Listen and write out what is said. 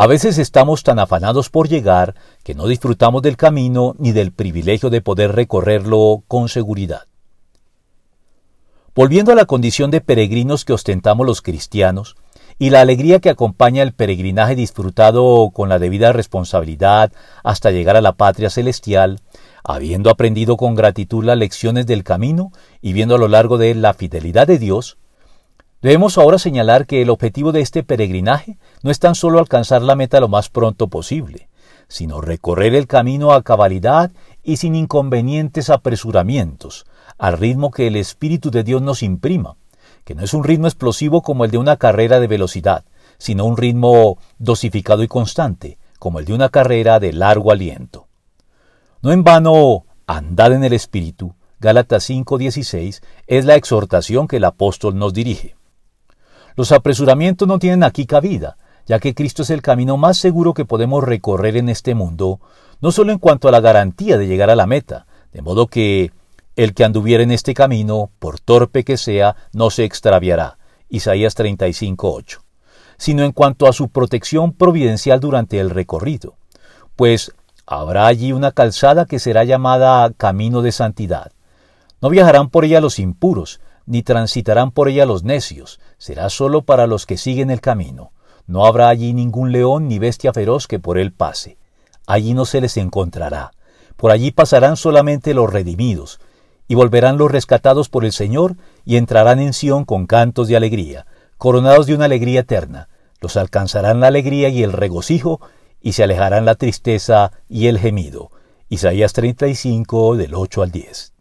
A veces estamos tan afanados por llegar que no disfrutamos del camino ni del privilegio de poder recorrerlo con seguridad. Volviendo a la condición de peregrinos que ostentamos los cristianos, y la alegría que acompaña el peregrinaje disfrutado con la debida responsabilidad hasta llegar a la patria celestial, habiendo aprendido con gratitud las lecciones del camino y viendo a lo largo de él la fidelidad de Dios, debemos ahora señalar que el objetivo de este peregrinaje no es tan solo alcanzar la meta lo más pronto posible, sino recorrer el camino a cabalidad y sin inconvenientes apresuramientos, al ritmo que el Espíritu de Dios nos imprima, que no es un ritmo explosivo como el de una carrera de velocidad, sino un ritmo dosificado y constante, como el de una carrera de largo aliento. No en vano, andad en el Espíritu, Gálatas 5:16, es la exhortación que el apóstol nos dirige. Los apresuramientos no tienen aquí cabida, ya que Cristo es el camino más seguro que podemos recorrer en este mundo, no solo en cuanto a la garantía de llegar a la meta, de modo que el que anduviera en este camino, por torpe que sea, no se extraviará. Isaías 35:8. Sino en cuanto a su protección providencial durante el recorrido, pues habrá allí una calzada que será llamada camino de santidad. No viajarán por ella los impuros, ni transitarán por ella los necios, será sólo para los que siguen el camino. No habrá allí ningún león ni bestia feroz que por él pase. Allí no se les encontrará. Por allí pasarán solamente los redimidos, y volverán los rescatados por el Señor y entrarán en Sión con cantos de alegría, coronados de una alegría eterna. Los alcanzarán la alegría y el regocijo, y se alejarán la tristeza y el gemido. Isaías 35 del 8 al 10.